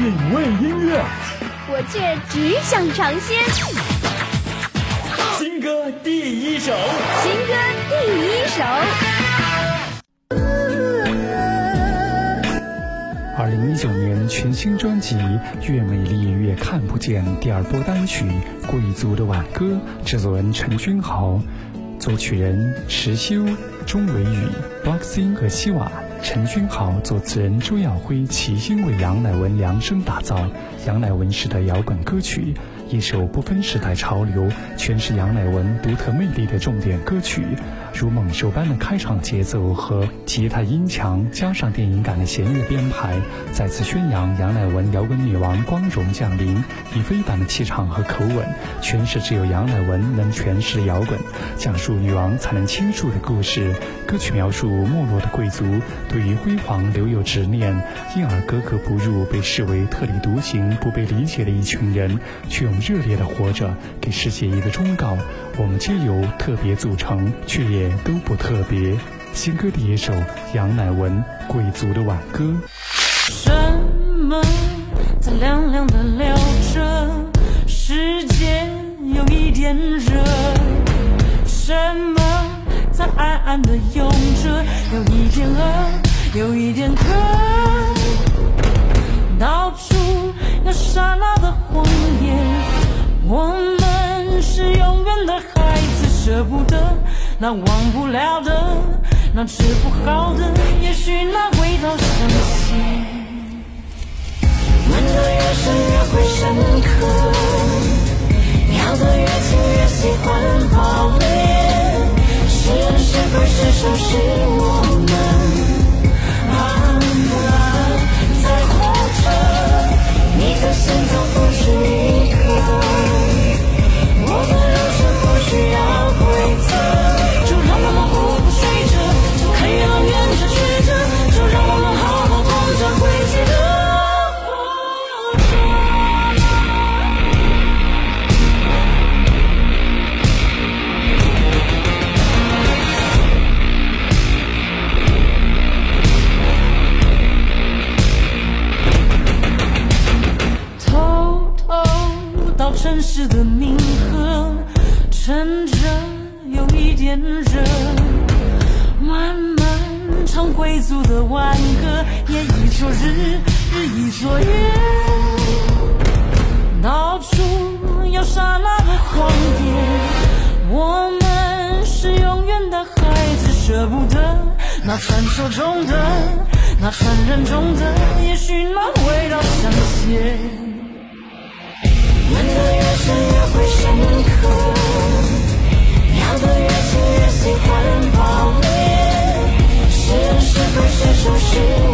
品味音乐，我却只想尝鲜。新歌第一首，新歌第一首。二零一九年全新专辑《越美丽越看不见》第二波单曲《贵族的挽歌》，制作人陈君豪，作曲人石修、钟伟宇、Boxing 和希瓦。陈君豪作词人周耀辉齐心为杨乃文量身打造杨乃文式的摇滚歌曲，一首不分时代潮流、诠释杨乃文独特魅力的重点歌曲。如猛兽般的开场节奏和吉他音墙，加上电影感的弦乐编排，再次宣扬杨乃文摇滚女王光荣降临。以非凡的气场和口吻诠释只有杨乃文能诠释的摇滚，讲述女王才能倾诉的故事。歌曲描述没落的贵族对于辉煌留有执念，因而格格不入，被视为特立独行、不被理解的一群人，却用热烈的活着给世界一个忠告：我们皆由特别组成，却也都不特别。新歌第一首，杨乃文《贵族的挽歌》。什么在凉凉的聊着？时间有一点热。什么在暗暗的涌着？有一点饿，有一点渴。那孩子，舍不得那忘不了的，那吃不好的，也许那味道香些。吻得越深越会深刻，咬得越紧越喜欢爆裂。是人是鬼是兽是城市的冥河，趁着有一点热，慢慢唱贵族的挽歌，也一作日，日一作月，到处有刹那的谎言。我们是永远的孩子，舍不得那传说中的，那传人中的，也许那味道香些。就是